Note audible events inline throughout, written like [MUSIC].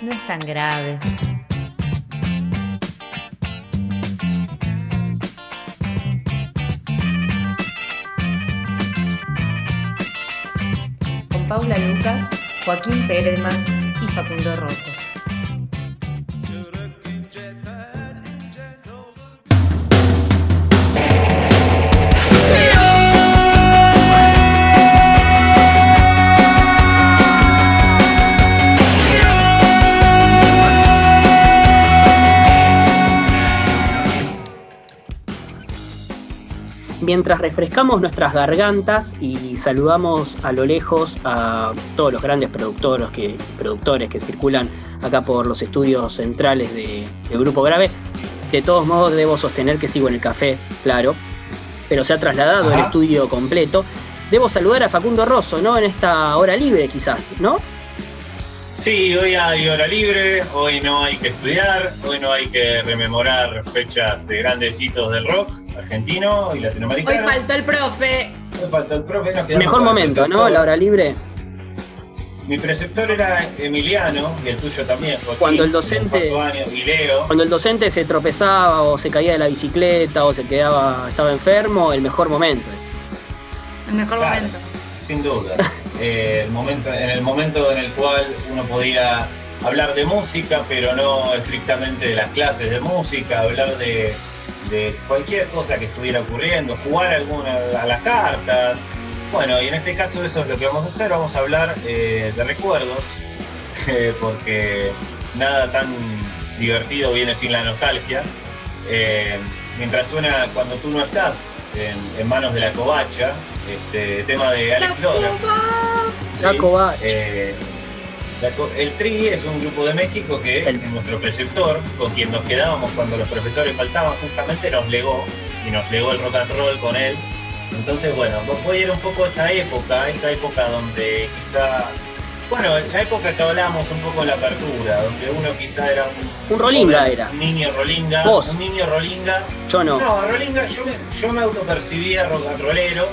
No es tan grave. Con Paula Lucas, Joaquín Perelman y Facundo Rosso. Mientras refrescamos nuestras gargantas y saludamos a lo lejos a todos los grandes productores que, productores que circulan acá por los estudios centrales de, del Grupo Grave, de todos modos debo sostener que sigo en el café, claro, pero se ha trasladado el estudio completo. Debo saludar a Facundo Rosso, ¿no? En esta hora libre quizás, ¿no? Sí, hoy hay hora libre, hoy no hay que estudiar, hoy no hay que rememorar fechas de grandes hitos del rock argentino y latinoamericano. Hoy faltó el profe. Hoy faltó el profe. Mejor momento, ¿no? La hora libre. Mi preceptor era Emiliano y el tuyo también. cuando el docente cuando el docente se tropezaba o se caía de la bicicleta o se quedaba estaba enfermo, el mejor momento es. El mejor momento. Sin duda. [LAUGHS] Eh, el momento, en el momento en el cual uno podía hablar de música, pero no estrictamente de las clases de música, hablar de de cualquier cosa que estuviera ocurriendo, jugar alguna, a las cartas. Bueno, y en este caso eso es lo que vamos a hacer, vamos a hablar eh, de recuerdos, [LAUGHS] porque nada tan divertido viene sin la nostalgia. Eh, mientras suena cuando tú no estás en, manos de la covacha, este tema de Alex Lora. La El TRI es un grupo de México que nuestro preceptor, con quien nos quedábamos cuando los profesores faltaban, justamente nos legó y nos legó el rock and roll con él. Entonces, bueno, voy a ir un poco a esa época, esa época donde quizá, bueno, la época que hablábamos un poco de la apertura, donde uno quizá era un... Un rolinga era. Un niño rolinga. ¿Vos? Un niño rolinga. Yo no. No, rolinga, yo me, yo me autopercibía rock and rollero.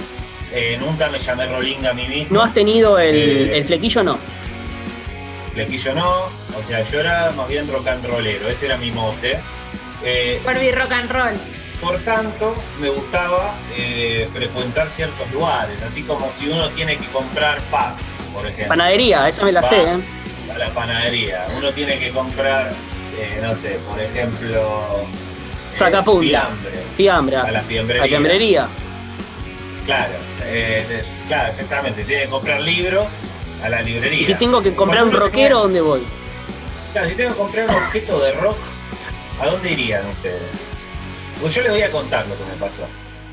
Eh, nunca me llamé rolinga a mí mismo. ¿No has tenido el, eh, el flequillo no? Flequillo no, o sea, yo era más bien rock and rollero, ese era mi mote. Eh, Barbie rock and roll. Por tanto, me gustaba eh, frecuentar ciertos lugares, así como si uno tiene que comprar pan, por ejemplo. Panadería, esa me la sé, ¿eh? A la panadería. Uno tiene que comprar, eh, no sé, por ejemplo. Sacapuntas. fiambre. A la fiambrería. A la fiambrería. Claro, claro, exactamente. Tiene que comprar libros a la librería. ¿Y si tengo que comprar un rockero, dónde voy? Claro, si tengo que comprar un objeto de rock, ¿a dónde irían ustedes? Pues yo les voy a contar lo que me pasó.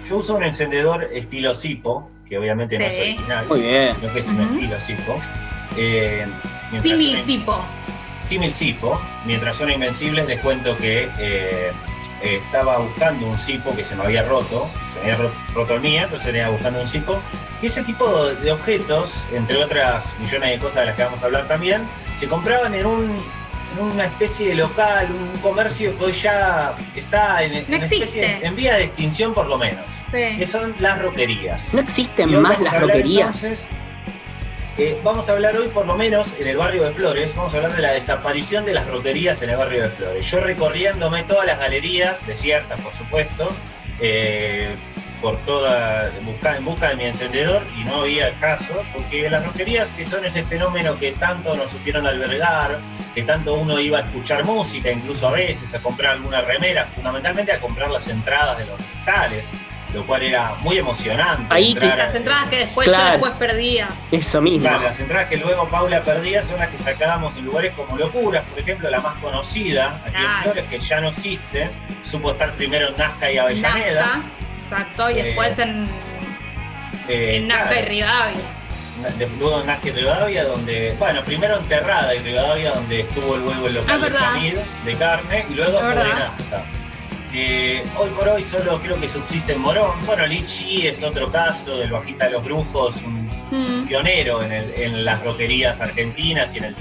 Yo uso un encendedor estilo Zipo, que obviamente no es original, Muy bien. sino que es un estilo Zipo. Eh, Simil Zipo. Simil Zipo. Mientras son invencibles, les cuento que eh, estaba buscando un Zipo que se me había roto, se me había roto el mío, entonces venía buscando un Zipo y ese tipo de objetos, entre otras millones de cosas de las que vamos a hablar también, se compraban en, un, una especie de local, un comercio que hoy ya está en, en, vía de extinción por lo menos. Que son las roquerías. ¿No existen más las roquerías? Vamos a hablar hoy por lo menos en el barrio de Flores, vamos a hablar de la desaparición de las roquerías en el barrio de Flores. Yo recorriéndome todas las galerías, desiertas por supuesto, eh, por toda, en busca, de mi encendedor y no había caso, porque las roquerías que son ese fenómeno que tanto nos supieron albergar, que tanto uno iba a escuchar música, incluso a veces a comprar alguna remera, fundamentalmente a comprar las entradas de los recitales, lo cual era muy emocionante. Ahí las entradas que después yo después perdía. Eso mismo. las entradas que luego Paula perdía son las que sacábamos en lugares como Locuras, por ejemplo, la más conocida, aquí en Flores, que ya no existe, supo estar primero en Nazca y Avellaneda. Exacto, y después en, eh, en Nazca y Rivadavia. Luego en Nazca y Rivadavia, donde, bueno, primero enterrada y Rivadavia, donde estuvo el huevo el local ah, de de carne, y luego sobre Nazca. Hoy por hoy solo creo que subsiste en Morón. Bueno, Lichi es otro caso, del bajista de los brujos, un mm. pionero en, el, en, las roquerías argentinas y en el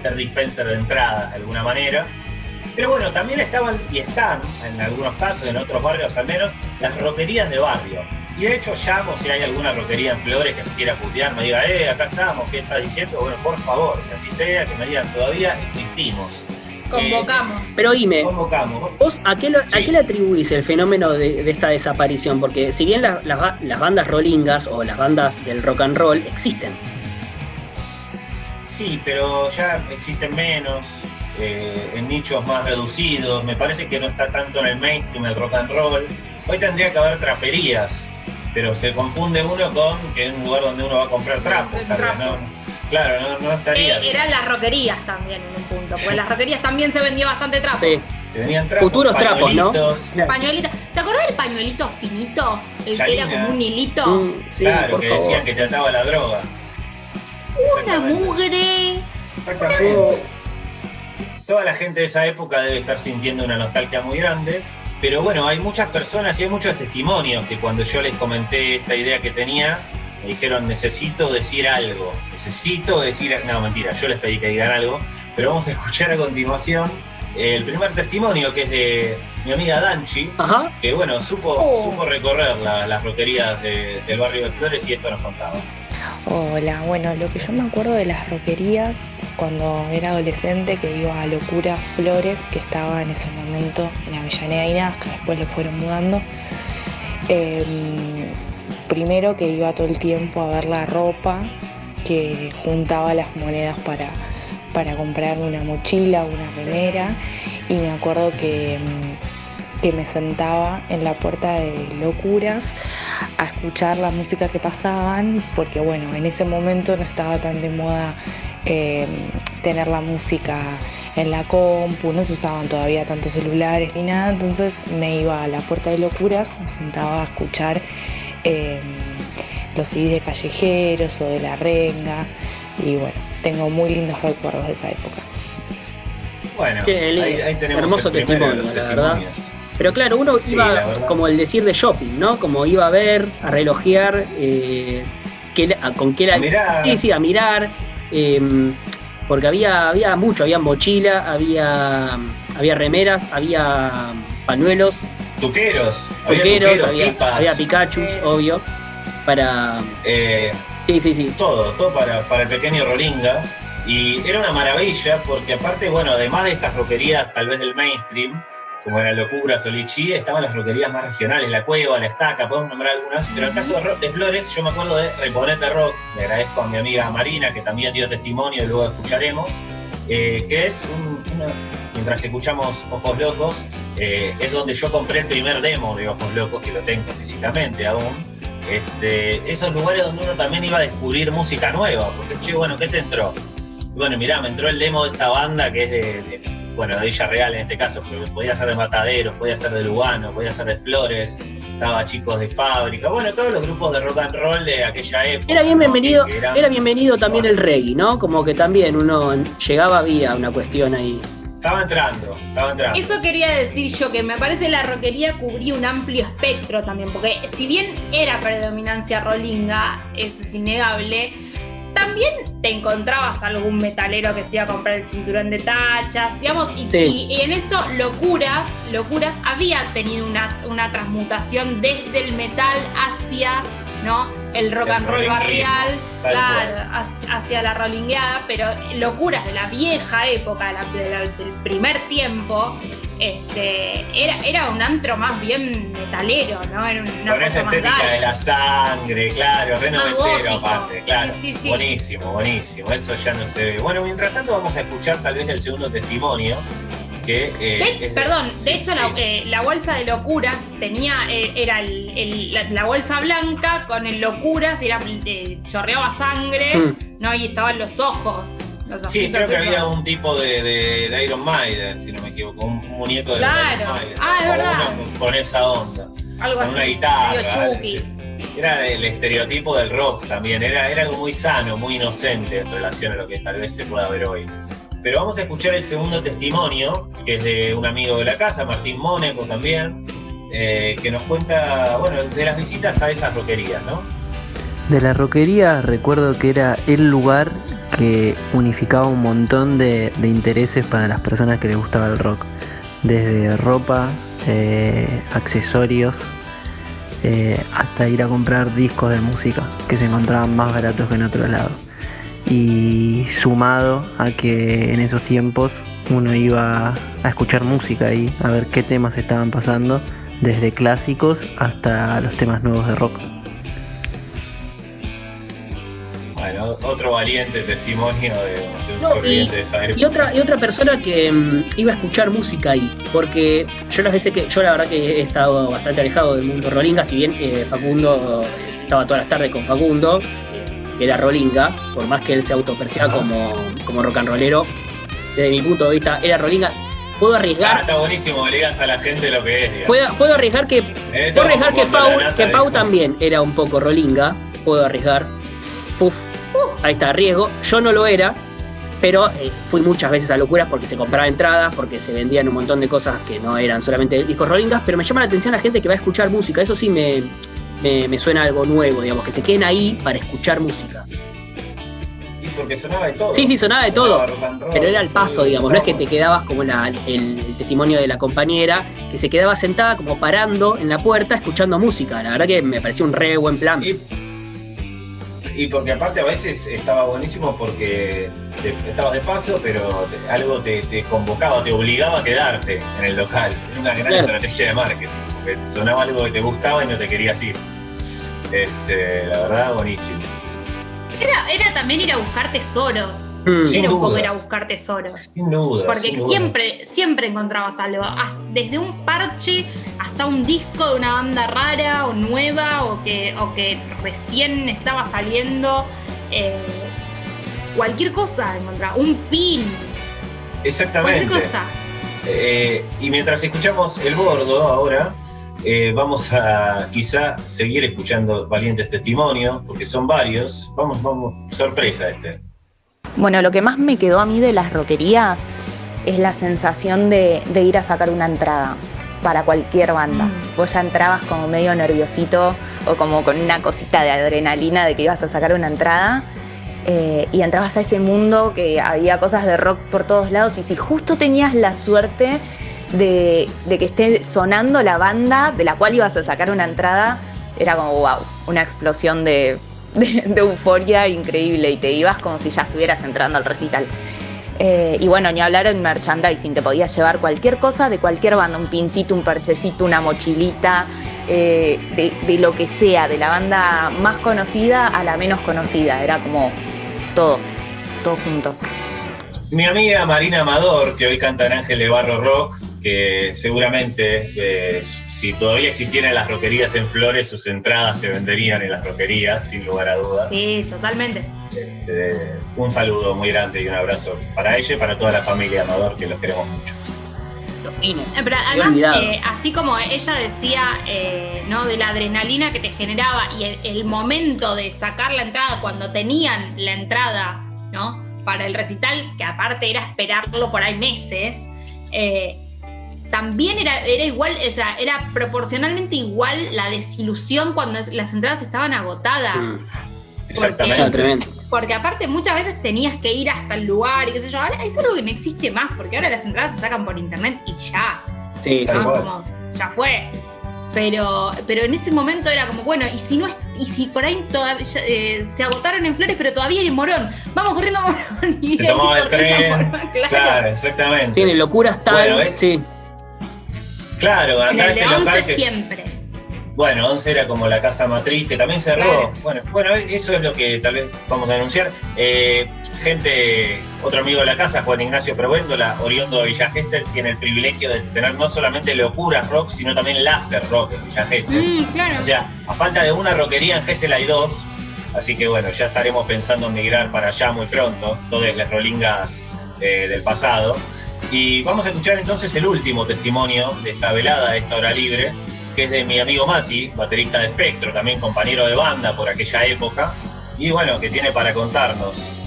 ser dispenser de entradas de alguna manera. Pero bueno, también estaban y están, en algunos casos, en otros barrios al menos, las roquerías de barrio. Y de hecho llamo si hay alguna roquería en Flores que me quiera putear, me diga, eh, acá estamos, ¿qué estás diciendo? Bueno, por favor, que así sea, que me digan, todavía existimos. Convocamos. pero dime, convocamos. ¿vos a qué, le atribuís el fenómeno de, esta desaparición? Porque si bien las bandas rollingas o las bandas del rock and roll existen. Sí, pero ya existen menos, eh, en nichos más reducidos. Me parece que no está tanto en el mainstream el rock and roll. Hoy tendría que haber traperías, pero se confunde uno con que es un lugar donde uno va a comprar trapos. Claro, no, estaría. Eh, eran las roquerías también en un punto, porque las roquerías también se vendía bastante trapo. Sí. Se vendían trapos, Futuros trapos, ¿no? Pañuelitos. ¿Te acordás del pañuelito finito? El que era como un hilito. Mm, claro, que decían que trataba la droga. Una mugre. Exactamente. Toda la gente de esa época debe estar sintiendo una nostalgia muy grande. Pero bueno, hay muchas personas y hay muchos testimonios que cuando yo les comenté esta idea que tenía, me dijeron, necesito decir algo, necesito decir, no, mentira, yo les pedí que digan algo, pero vamos a escuchar a continuación el primer testimonio que es de mi amiga Danchi, que bueno, supo, oh. supo recorrer las roquerías del barrio de Flores y esto nos contaba. Hola, bueno, lo que yo me acuerdo de las roquerías cuando era adolescente, que iba a Locura Flores, que estaba en ese momento en Avellaneda y Nazca, después le fueron mudando. Em, primero que iba todo el tiempo a ver la ropa, que juntaba las monedas para, para comprar una mochila, una remera, y me acuerdo que em, que me sentaba en la puerta de Locuras a escuchar la música que pasaban, porque bueno, en ese momento no estaba tan de moda eh, tener la música en la compu, no se usaban todavía tantos celulares ni nada, entonces me iba a la puerta de Locuras, me sentaba a escuchar eh, los CDs de callejeros o de la renga, y bueno, tengo muy lindos recuerdos de esa época. Bueno, ahí, tenemos hermoso testimonio, la verdad. Pero claro, uno iba como el decir de shopping, ¿no? Como iba a ver, a relojear, eh, con qué era. A mirar. Sí, sí, a mirar. Em, porque había, había mucho, había mochila, había, había remeras, había pañuelos. Tuqueros. Tuqueros, había, había, Pikachu, obvio. Para. Eh, sí, sí, sí. Todo, todo para, para el pequeño Rolinga. Y era una maravilla porque aparte, bueno, además de estas roquerías tal vez del mainstream, como era Locura, Solichi, estaban las roquerías más regionales, La Cueva, La Estaca, podemos nombrar algunas, pero en el caso de, rock, de Flores, yo me acuerdo de Reponete Rock, le agradezco a mi amiga Marina, que también dio testimonio y luego escucharemos, eh, que es un, mientras escuchamos Ojos Locos, eh, es donde yo compré el primer demo de Ojos Locos, que lo tengo físicamente aún. Este, esos lugares donde uno también iba a descubrir música nueva, porque, che, bueno, ¿qué te entró? Bueno, mirá, me entró el demo de esta banda que es de bueno, de Real en este caso, pero podía ser de Mataderos, podía ser de Lugano, podía ser de Flores, estaba chicos de fábrica, bueno, todos los grupos de rock and roll de aquella época. Era bien bienvenido, era, bienvenido también el reggae, ¿no? Como que también uno llegaba, había una cuestión ahí. Estaba entrando, estaba entrando. Eso quería decir yo, que me parece la rockería cubría un amplio espectro también, porque si bien era predominancia rolinga, eso es innegable, también te encontrabas algún metalero que se iba a comprar el cinturón de tachas, digamos, y, en esto Locuras, Locuras había tenido una, una transmutación desde el metal hacia ¿no? el rock and roll barrial, claro, hacia la rollingueada, pero Locuras de la vieja época, del primer tiempo, este, era, era un antro más bien metalero, ¿no? Era una Con esa estética de la sangre, claro, re aparte, claro. Buenísimo, buenísimo, eso ya no se ve. Bueno, mientras tanto vamos a escuchar tal vez el segundo testimonio. Que, eh, perdón, de hecho eh, la, bolsa de locuras tenía, eh, era la, bolsa blanca con el locuras, era, chorreaba sangre, mm. ¿no? Y estaban los ojos sí, creo que había un tipo de, Iron Maiden, si no me equivoco, un, muñeco de claro. Iron Maiden. Ah, es verdad. con esa onda. Algo con así. una guitarra. Era el estereotipo del rock también, era, era algo muy sano, muy inocente en relación a lo que tal vez se pueda ver hoy. Pero vamos a escuchar el segundo testimonio, que es de un amigo de la casa, Martín Mónaco también, eh, que nos cuenta, bueno, de las visitas a esas roquerías, ¿no? De la roquería recuerdo que era el lugar que unificaba un montón de, intereses para las personas que les gustaba el rock. Desde ropa, eh, accesorios, eh, hasta ir a comprar discos de música que se encontraban más baratos que en otros lados. Y sumado a que en esos tiempos uno iba a escuchar música y a ver qué temas estaban pasando, desde clásicos hasta los temas nuevos de rock. Bueno, otro valiente testimonio de, un No, y, de esa época. y otra, y otra persona que mm, iba a escuchar música ahí, porque yo las veces que, yo la verdad que he estado bastante alejado del mundo Rolinga, si bien eh, Facundo estaba todas las tardes con Facundo, que era Rolinga, por más que él se autoperciba como, como rock and rollero, desde mi punto de vista era Rolinga. Puedo Ah, arriesgar, está buenísimo, le digas a la gente lo que es. digamos. puedo, puedo arriesgar que Esto Puedo arriesgar que Pau, que Pau también era un poco rolinga. Puedo arriesgar. Puf. Ahí está, riesgo. Yo no lo era, pero eh, fui muchas veces a locuras porque se compraba entradas, porque se vendían un montón de cosas que no eran solamente discos rolingas. Pero me llama la atención la gente que va a escuchar música. Eso sí me, me, me suena algo nuevo, digamos, que se queden ahí para escuchar música. Y porque sonaba de todo. Sí, sí, sonaba de todo, roll, Pero era el paso, eh, digamos, no es que te quedabas como la- el, el testimonio de la compañera, que se quedaba sentada como parando en la puerta escuchando música. La verdad que me pareció un re buen plan. Y, y porque aparte a veces estaba buenísimo porque te- estabas de paso, pero te- algo te, te convocaba, te obligaba a quedarte en el local. Era una gran Claro. estrategia de marketing, porque sonaba algo que te gustaba y no te querías ir. Este, la verdad, buenísimo. Era, era también ir a buscar tesoros. Mm. Sin era un poco ir a buscar tesoros. Sin duda. Porque sin duda. siempre, siempre encontrabas algo. Desde un parche hasta un disco de una banda rara o nueva o que, o que recién estaba saliendo. eh, cualquier cosa encontraba. Un pin. Exactamente. Cualquier cosa. Eh, y mientras escuchamos El Bordo ahora, eh, vamos a quizá seguir escuchando valientes testimonios, porque son varios. Vamos, vamos, sorpresa este. Bueno, lo que más me quedó a mí de las roquerías es la sensación de, de ir a sacar una entrada para cualquier banda. Mm. Vos ya entrabas como medio nerviosito o como con una cosita de adrenalina de que ibas a sacar una entrada eh, y entrabas a ese mundo que había cosas de rock por todos lados y si justo tenías la suerte de, que esté sonando la banda de la cual ibas a sacar una entrada, era como wow, una explosión de euforia increíble y te ibas como si ya estuvieras entrando al recital. Eh, y bueno, ni hablar en merchandising, te podías llevar cualquier cosa de cualquier banda, un pincito, un parchecito, una mochilita, eh, de, de lo que sea, de la banda más conocida a la menos conocida, era como todo, todo junto. Mi amiga Marina Amador, que hoy canta en Ángel de Barro Rock, que seguramente eh, si todavía existieran las roquerías en Flores, sus entradas se venderían en las roquerías, sin lugar a dudas. Sí, totalmente. Este, un saludo muy grande y un abrazo para ella y para toda la familia Amador, que los queremos mucho. Eh, Pero además, eh, así como ella decía, eh, ¿no? De la adrenalina que te generaba y el, el momento de sacar la entrada cuando tenían la entrada, ¿no? Para el recital, que aparte era esperarlo por ahí meses, eh, también era, era igual, o sea, era proporcionalmente igual la desilusión cuando las entradas estaban agotadas. Mm. Exactamente. Porque aparte muchas veces tenías que ir hasta el lugar y qué sé yo. Ahora es algo que no existe más, porque ahora las entradas se sacan por internet y ya. Sí, ¿no? Como, ya fue. Pero, pero en ese momento era como, bueno, y si no es- y si por ahí todavía eh, se agotaron en flores, pero todavía en Morón, vamos corriendo a Morón. Y Se tomaba [LAUGHS] el tren. Morón, [LAUGHS] claro. Claro, exactamente. Tiene locuras tal. Bueno, es- sí. Claro, En acá el este local 11 que siempre. Bueno, 11 era como la casa matriz, que también cerró. Claro. Bueno, bueno, eso es lo que tal vez vamos a anunciar. Eh, gente, otro amigo de la casa, Juan Ignacio Provéndola, oriundo de Villa Gesell, tiene el privilegio de tener no solamente locuras rock, sino también láser rock en Villa Gesell. Mm, claro. O sea, a falta de una rockería en Gesell hay dos. Así que bueno, ya estaremos pensando en migrar para allá muy pronto, todas las rolingas eh, del pasado. Y vamos a escuchar entonces el último testimonio de esta velada, de esta hora libre, que es de mi amigo Mati, baterista de Espectro, también compañero de banda por aquella época. Y bueno, que tiene para contarnos.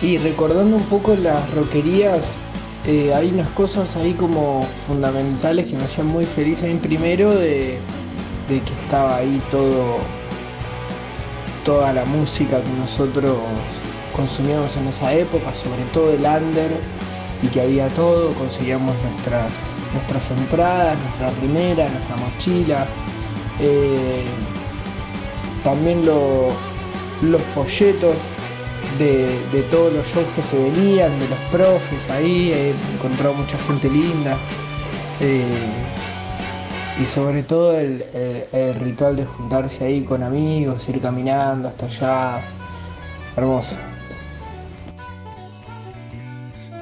Y recordando un poco las roquerías, eh, hay unas cosas ahí como fundamentales que me hacían muy feliz a mí primero de, de que estaba ahí todo, toda la música que nosotros consumíamos en esa época, sobre todo el under, y que había todo, conseguíamos nuestras, nuestras entradas, nuestra primera, nuestra mochila, Eh, también los folletos de, todos los shows que se venían, de los profes ahí, he encontrado mucha gente linda. Eh, y sobre todo el, ritual de juntarse ahí con amigos, ir caminando hasta allá. Hermoso.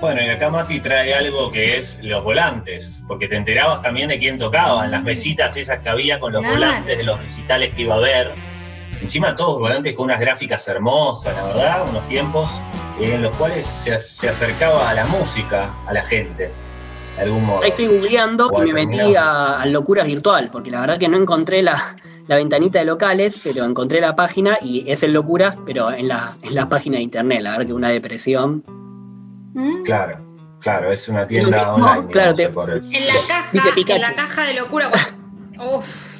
Bueno, y acá Mati trae algo que es los volantes, porque te enterabas también de quién tocaba, en las mesitas esas que había con los volantes de los recitales que iba a haber. Encima todos volantes con unas gráficas hermosas, la verdad, unos tiempos en los cuales se, acercaba a la música, a la gente. De algún modo. Ahí estoy googleando y me metí a, Locuras Virtual, porque la verdad que no encontré la, ventanita de locales, pero encontré la página y es el Locuras, pero en la, en la página de internet, la verdad que una depresión. ¿Mm? Claro, claro, es una tienda online. claro, en, la caja, en la caja de locura. Uf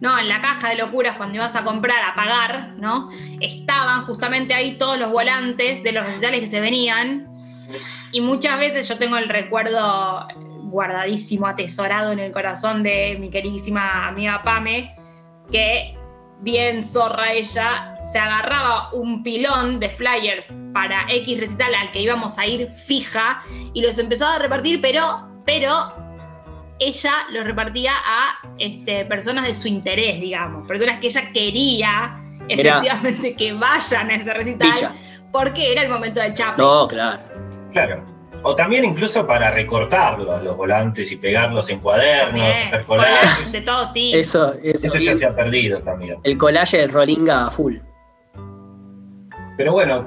¿no? En la caja de locuras cuando ibas a comprar, a pagar, ¿no? Estaban justamente ahí todos los volantes de los recitales que se venían. Y muchas veces yo tengo el recuerdo guardadísimo, atesorado en el corazón de mi queridísima amiga Pame, que bien zorra ella, se agarraba un pilón de flyers para X recital al que íbamos a ir fija y los empezaba a repartir, pero, pero ella lo repartía a este, personas de su interés, digamos, personas que ella quería efectivamente que vayan a ese recital, porque era el momento de chapo. No, claro. Claro. O también incluso para recortarlos, los volantes y pegarlos en cuadernos, hacer collages. De todo tipo. Eso, eso, ya se ha perdido también. El collage del Rollinga full. Pero bueno,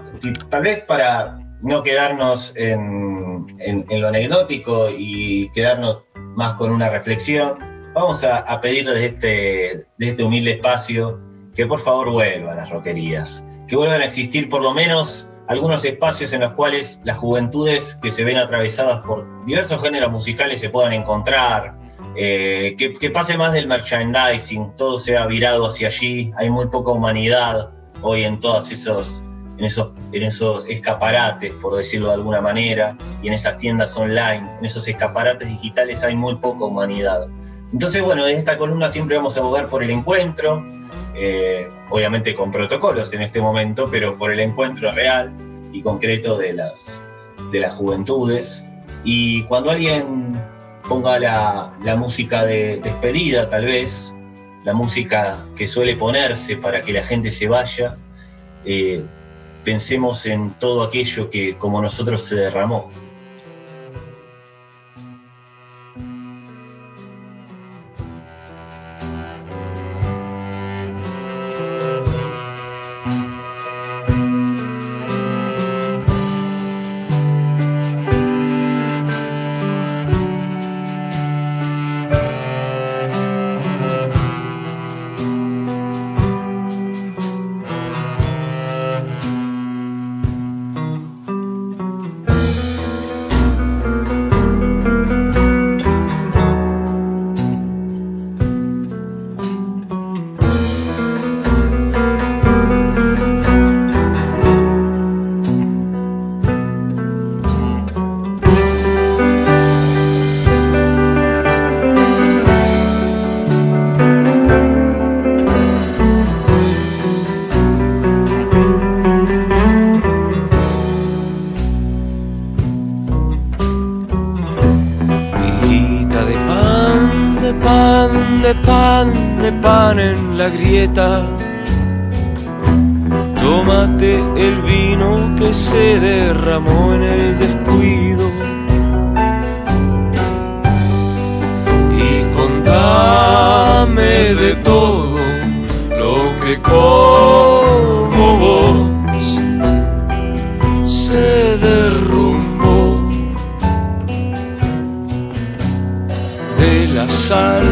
tal vez para no quedarnos en, lo anecdótico y quedarnos más con una reflexión, vamos a, a pedir desde este, de este humilde espacio que por favor vuelvan las roquerías, que vuelvan a existir por lo menos algunos espacios en los cuales las juventudes que se ven atravesadas por diversos géneros musicales se puedan encontrar, eh, que, que, pase más del merchandising, todo sea virado hacia allí, hay muy poca humanidad hoy en todos esos en esos, en esos escaparates, por decirlo de alguna manera, y en esas tiendas online, en esos escaparates digitales hay muy poca humanidad. Entonces, bueno, en esta columna siempre vamos a abogar por el encuentro, eh, obviamente con protocolos en este momento, pero por el encuentro real y concreto de las, de las juventudes. Y cuando alguien ponga la, la música de despedida, tal vez, la música que suele ponerse para que la gente se vaya, eh, pensemos en todo aquello que como nosotros se derramó. Tómate el vino que se derramó en el descuido. Y contame de todo lo que como vos se derrumbó de la sal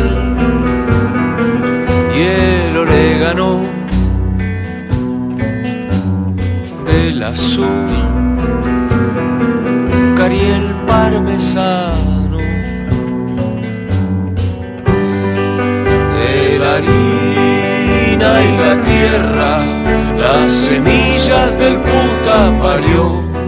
azul, y el parmesano, de la harina y la tierra, las semillas del puta parió.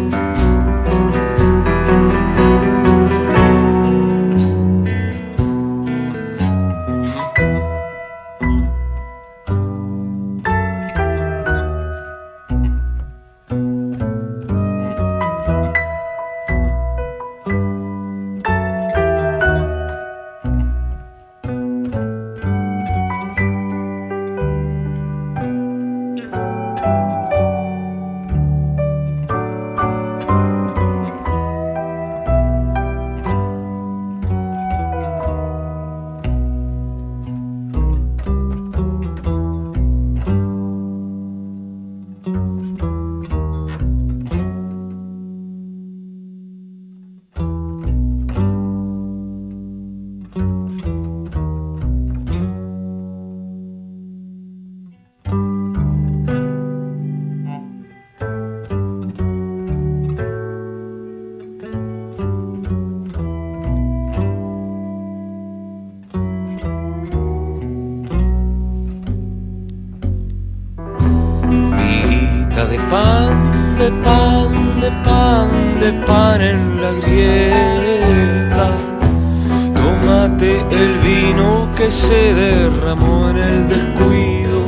Que se derramó en el descuido.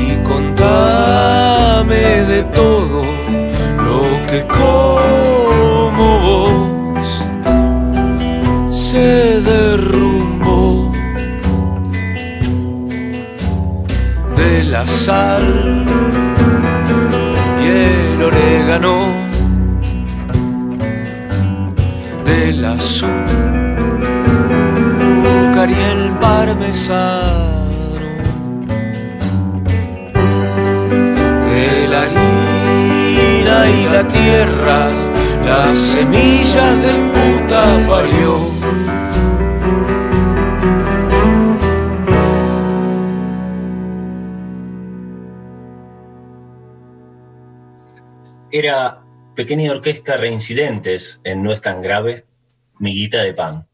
Y contame de todo lo que como vos se derrumbó de la sal y el orégano del azúcar y el parmesano. De la harina y la tierra las semillas del puta parió Era pequeña orquesta reincidentes en No es tan grave, miguita de pan.